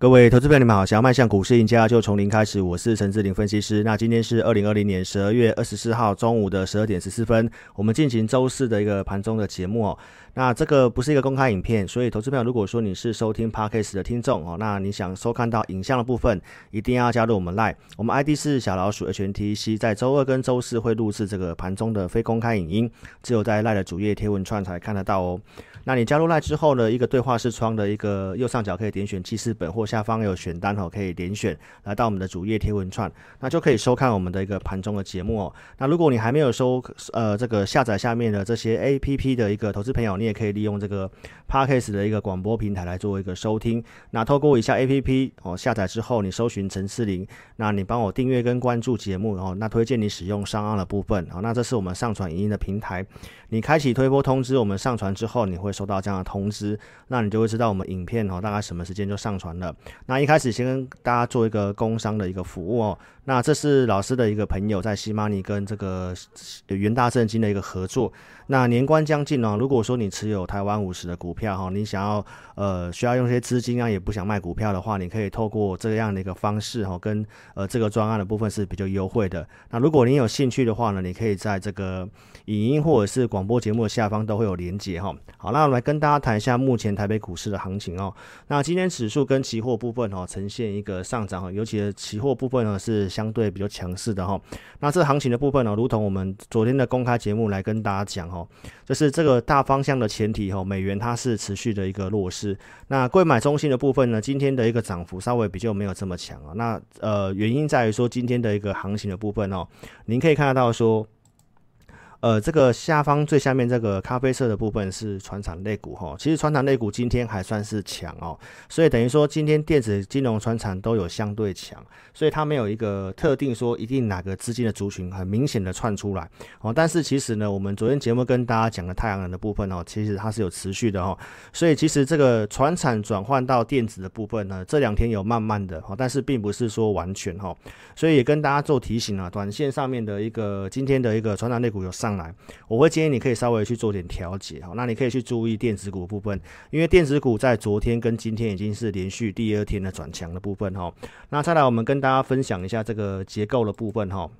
各位投资朋友，你们好！想要迈向股市赢家，就从零开始。我是陈志玲分析师。那今天是二零二零年十二月二十四号中午的十二点十四分，我们进行周四的一个盘中的节目哦。那这个不是一个公开影片，所以投资朋友，如果说你是收听 Podcast 的听众哦，那你想收看到影像的部分，一定要加入我们 live 我们 ID 是小老鼠 HNTC，在周二跟周四会录制这个盘中的非公开影音，只有在 live 的主页贴文串才看得到哦。那你加入 live 之后呢，一个对话视窗的一个右上角可以点选记事本，或下方有选单哦，可以点选来到我们的主页贴文串，那就可以收看我们的一个盘中的节目哦。那如果你还没有收呃这个下载下面的这些 APP 的一个投资朋友，你也可以利用这个 Podcast 的一个广播平台来做一个收听。那透过以下 APP 哦下载之后，你搜寻陈思林，那你帮我订阅跟关注节目哦，那推荐你使用上岸的部分哦，那这是我们上传影音的平台。你开启推播通知，我们上传之后，你会收到这样的通知，那你就会知道我们影片哦大概什么时间就上传了。那一开始先跟大家做一个工商的一个服务哦。那这是老师的一个朋友在西马尼跟这个元大证金的一个合作。那年关将近哦，如果说你持有台湾五十的股票哈，你想要呃需要用些资金啊，也不想卖股票的话，你可以透过这样的一个方式哈，跟呃这个专案的部分是比较优惠的。那如果你有兴趣的话呢，你可以在这个影音或者是广播节目的下方都会有连接哈。好，那我们来跟大家谈一下目前台北股市的行情哦。那今天指数跟期货部分哦呈现一个上涨哈，尤其是期货部分呢是相对比较强势的哈。那这行情的部分呢，如同我们昨天的公开节目来跟大家讲哈。就是这个大方向的前提哈，美元它是持续的一个弱势。那贵买中心的部分呢，今天的一个涨幅稍微比较没有这么强啊。那呃，原因在于说今天的一个行情的部分哦，您可以看得到说。呃，这个下方最下面这个咖啡色的部分是船厂类股哈，其实船厂类股今天还算是强哦，所以等于说今天电子、金融、船厂都有相对强，所以它没有一个特定说一定哪个资金的族群很明显的窜出来哦。但是其实呢，我们昨天节目跟大家讲的太阳能的部分哦，其实它是有持续的哈，所以其实这个船厂转换到电子的部分呢，这两天有慢慢的哈，但是并不是说完全哈，所以也跟大家做提醒啊，短线上面的一个今天的一个船厂类股有三。上来，我会建议你可以稍微去做点调节哈。那你可以去注意电子股部分，因为电子股在昨天跟今天已经是连续第二天的转强的部分哈。那再来，我们跟大家分享一下这个结构的部分哈。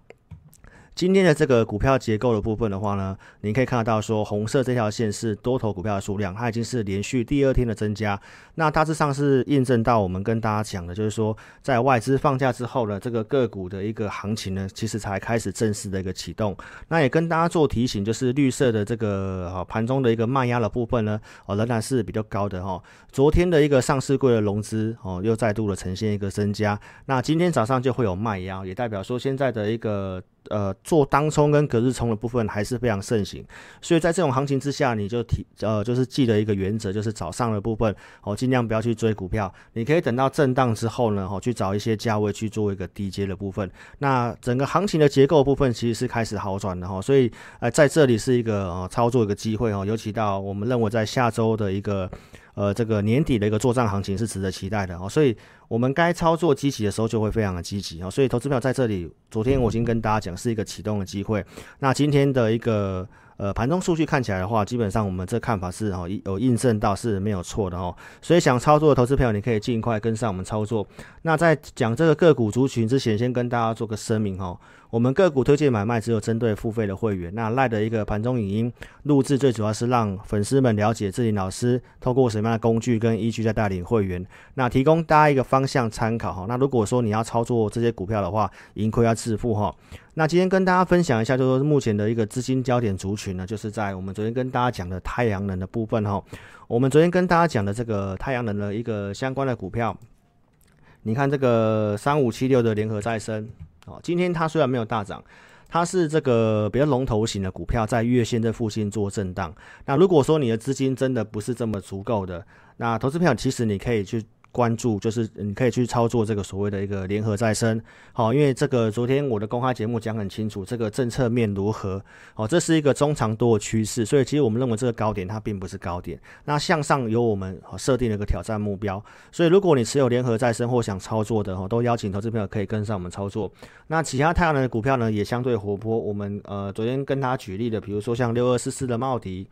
今天的这个股票结构的部分的话呢，您可以看得到说，红色这条线是多头股票的数量，它已经是连续第二天的增加。那大致上是印证到我们跟大家讲的，就是说，在外资放假之后呢，这个个股的一个行情呢，其实才开始正式的一个启动。那也跟大家做提醒，就是绿色的这个盘中的一个卖压的部分呢，哦，仍然是比较高的哈。昨天的一个上市柜的融资哦，又再度的呈现一个增加。那今天早上就会有卖压，也代表说现在的一个。呃，做当冲跟隔日冲的部分还是非常盛行，所以在这种行情之下，你就提呃，就是记得一个原则，就是早上的部分哦，尽量不要去追股票，你可以等到震荡之后呢，哦，去找一些价位去做一个低阶的部分。那整个行情的结构部分其实是开始好转的哈，所以呃，在这里是一个哦操作一个机会哦，尤其到我们认为在下周的一个。呃，这个年底的一个做账行情是值得期待的哦，所以我们该操作积极的时候就会非常的积极哦，所以投资票在这里，昨天我已经跟大家讲是一个启动的机会，那今天的一个。呃，盘中数据看起来的话，基本上我们这看法是哈，有印证到是没有错的哦。所以想操作的投资朋友，你可以尽快跟上我们操作。那在讲这个个股族群之前，先跟大家做个声明哈，我们个股推荐买卖只有针对付费的会员。那赖的一个盘中影音录制，最主要是让粉丝们了解自己老师透过什么样的工具跟依据在带领会员，那提供大家一个方向参考哈。那如果说你要操作这些股票的话，盈亏要自负哈。那今天跟大家分享一下，就是目前的一个资金焦点族群呢，就是在我们昨天跟大家讲的太阳能的部分哈。我们昨天跟大家讲的这个太阳能的一个相关的股票，你看这个三五七六的联合再生哦，今天它虽然没有大涨，它是这个比较龙头型的股票，在月线这附近做震荡。那如果说你的资金真的不是这么足够的，那投资票其实你可以去。关注就是你可以去操作这个所谓的一个联合再生，好，因为这个昨天我的公开节目讲很清楚，这个政策面如何，好，这是一个中长多的趋势，所以其实我们认为这个高点它并不是高点，那向上有我们设定了一个挑战目标，所以如果你持有联合再生或想操作的哈，都邀请投资朋友可以跟上我们操作。那其他太阳能的股票呢也相对活泼，我们呃昨天跟他举例的，比如说像六二四四的茂迪。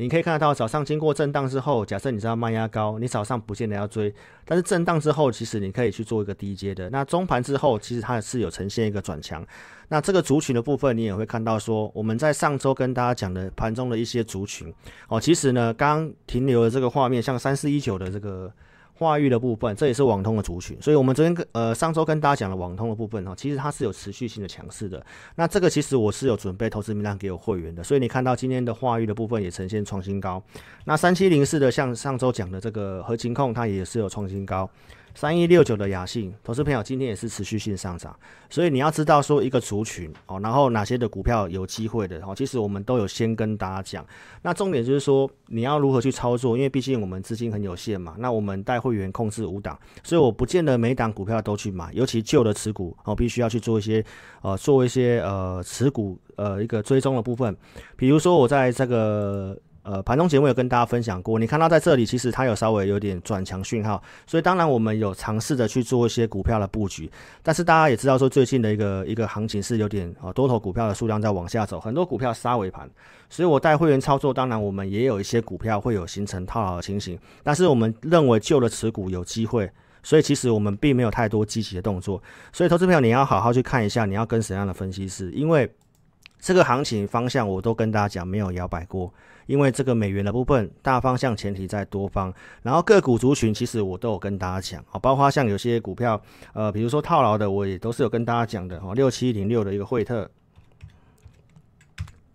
你可以看得到早上经过震荡之后，假设你知道卖压高，你早上不见得要追，但是震荡之后，其实你可以去做一个低阶的。那中盘之后，其实它是有呈现一个转强。那这个族群的部分，你也会看到说，我们在上周跟大家讲的盘中的一些族群哦，其实呢，刚刚停留的这个画面，像三四一九的这个化育的部分，这也是网通的族群。所以，我们昨天跟呃上周跟大家讲了网通的部分哈，其实它是有持续性的强势的。那这个其实我是有准备投资名单给我会员的，所以你看到今天的话育的部分也呈现创新高。那三七零四的，像上周讲的这个合情控，它也是有创新高。三一六九的雅信，投资朋友今天也是持续性上涨，所以你要知道说一个族群哦，然后哪些的股票有机会的哦，其实我们都有先跟大家讲。那重点就是说你要如何去操作，因为毕竟我们资金很有限嘛。那我们带会员控制五档，所以我不见得每档股票都去买，尤其旧的持股哦，必须要去做一些呃做一些呃持股呃一个追踪的部分，比如说我在这个。呃，盘中节目有跟大家分享过，你看到在这里其实它有稍微有点转强讯号，所以当然我们有尝试着去做一些股票的布局，但是大家也知道说最近的一个一个行情是有点啊多头股票的数量在往下走，很多股票杀尾盘，所以我带会员操作，当然我们也有一些股票会有形成套牢的情形，但是我们认为旧的持股有机会，所以其实我们并没有太多积极的动作，所以投资朋友你要好好去看一下，你要跟什么样的分析师，因为这个行情方向我都跟大家讲没有摇摆过。因为这个美元的部分大方向前提在多方，然后个股族群其实我都有跟大家讲啊，包括像有些股票，呃，比如说套牢的，我也都是有跟大家讲的哦。六七零六的一个惠特，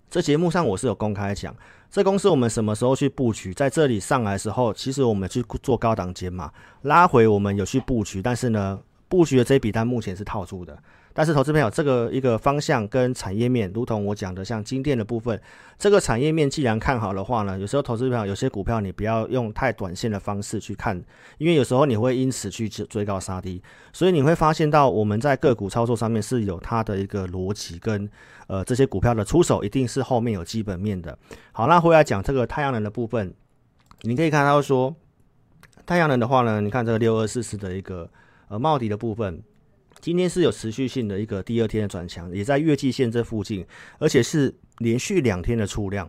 这节目上我是有公开讲，这公司我们什么时候去布局，在这里上来的时候，其实我们去做高档减码，拉回我们有去布局，但是呢，布局的这笔单目前是套住的。但是，投资朋友，这个一个方向跟产业面，如同我讲的，像金店的部分，这个产业面既然看好的话呢，有时候投资朋友有些股票你不要用太短线的方式去看，因为有时候你会因此去追高杀低，所以你会发现到我们在个股操作上面是有它的一个逻辑跟呃这些股票的出手一定是后面有基本面的。好，那回来讲这个太阳能的部分，你可以看到说，太阳能的话呢，你看这个六二四四的一个呃帽底的部分。今天是有持续性的一个第二天的转强，也在月季线这附近，而且是连续两天的出量。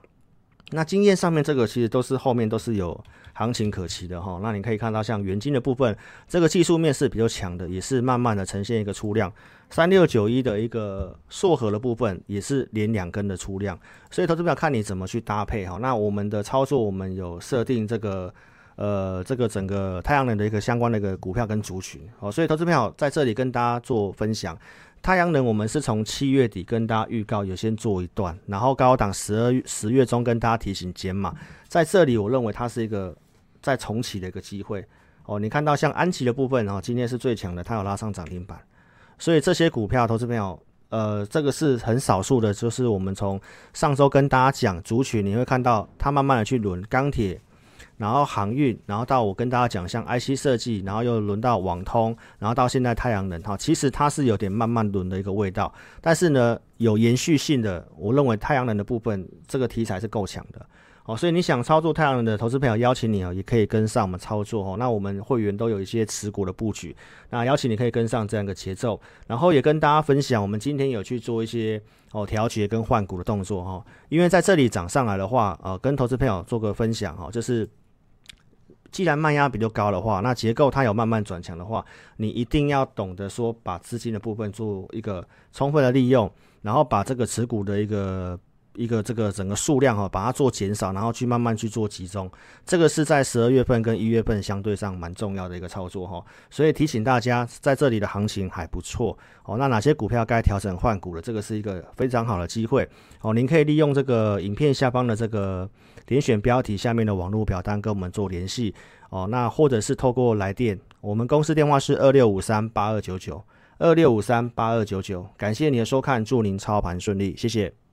那经验上面这个其实都是后面都是有行情可期的哈。那你可以看到像元金的部分，这个技术面是比较强的，也是慢慢的呈现一个出量。三六九一的一个硕核的部分也是连两根的出量，所以投资表看你怎么去搭配哈。那我们的操作我们有设定这个。呃，这个整个太阳能的一个相关的一个股票跟族群，哦，所以投资朋友在这里跟大家做分享。太阳能我们是从七月底跟大家预告，有先做一段，然后高档十二十月中跟大家提醒减码，在这里我认为它是一个再重启的一个机会。哦，你看到像安琪的部分，哦，今天是最强的，它有拉上涨停板，所以这些股票投资朋友，呃，这个是很少数的，就是我们从上周跟大家讲族群，你会看到它慢慢的去轮钢铁。然后航运，然后到我跟大家讲，像 IC 设计，然后又轮到网通，然后到现在太阳能，哈，其实它是有点慢慢轮的一个味道，但是呢，有延续性的，我认为太阳能的部分这个题材是够强的，哦，所以你想操作太阳能的投资朋友，邀请你哦，也可以跟上我们操作哦。那我们会员都有一些持股的布局，那邀请你可以跟上这样一个节奏，然后也跟大家分享，我们今天有去做一些哦调节跟换股的动作哈，因为在这里涨上来的话，呃，跟投资朋友做个分享哈，就是。既然卖压比较高的话，那结构它有慢慢转强的话，你一定要懂得说把资金的部分做一个充分的利用，然后把这个持股的一个一个这个整个数量哈，把它做减少，然后去慢慢去做集中。这个是在十二月份跟一月份相对上蛮重要的一个操作哈。所以提醒大家，在这里的行情还不错哦。那哪些股票该调整换股了？这个是一个非常好的机会哦。您可以利用这个影片下方的这个。点选标题下面的网络表单跟我们做联系哦，那或者是透过来电，我们公司电话是二六五三八二九九二六五三八二九九，感谢你的收看，祝您操盘顺利，谢谢。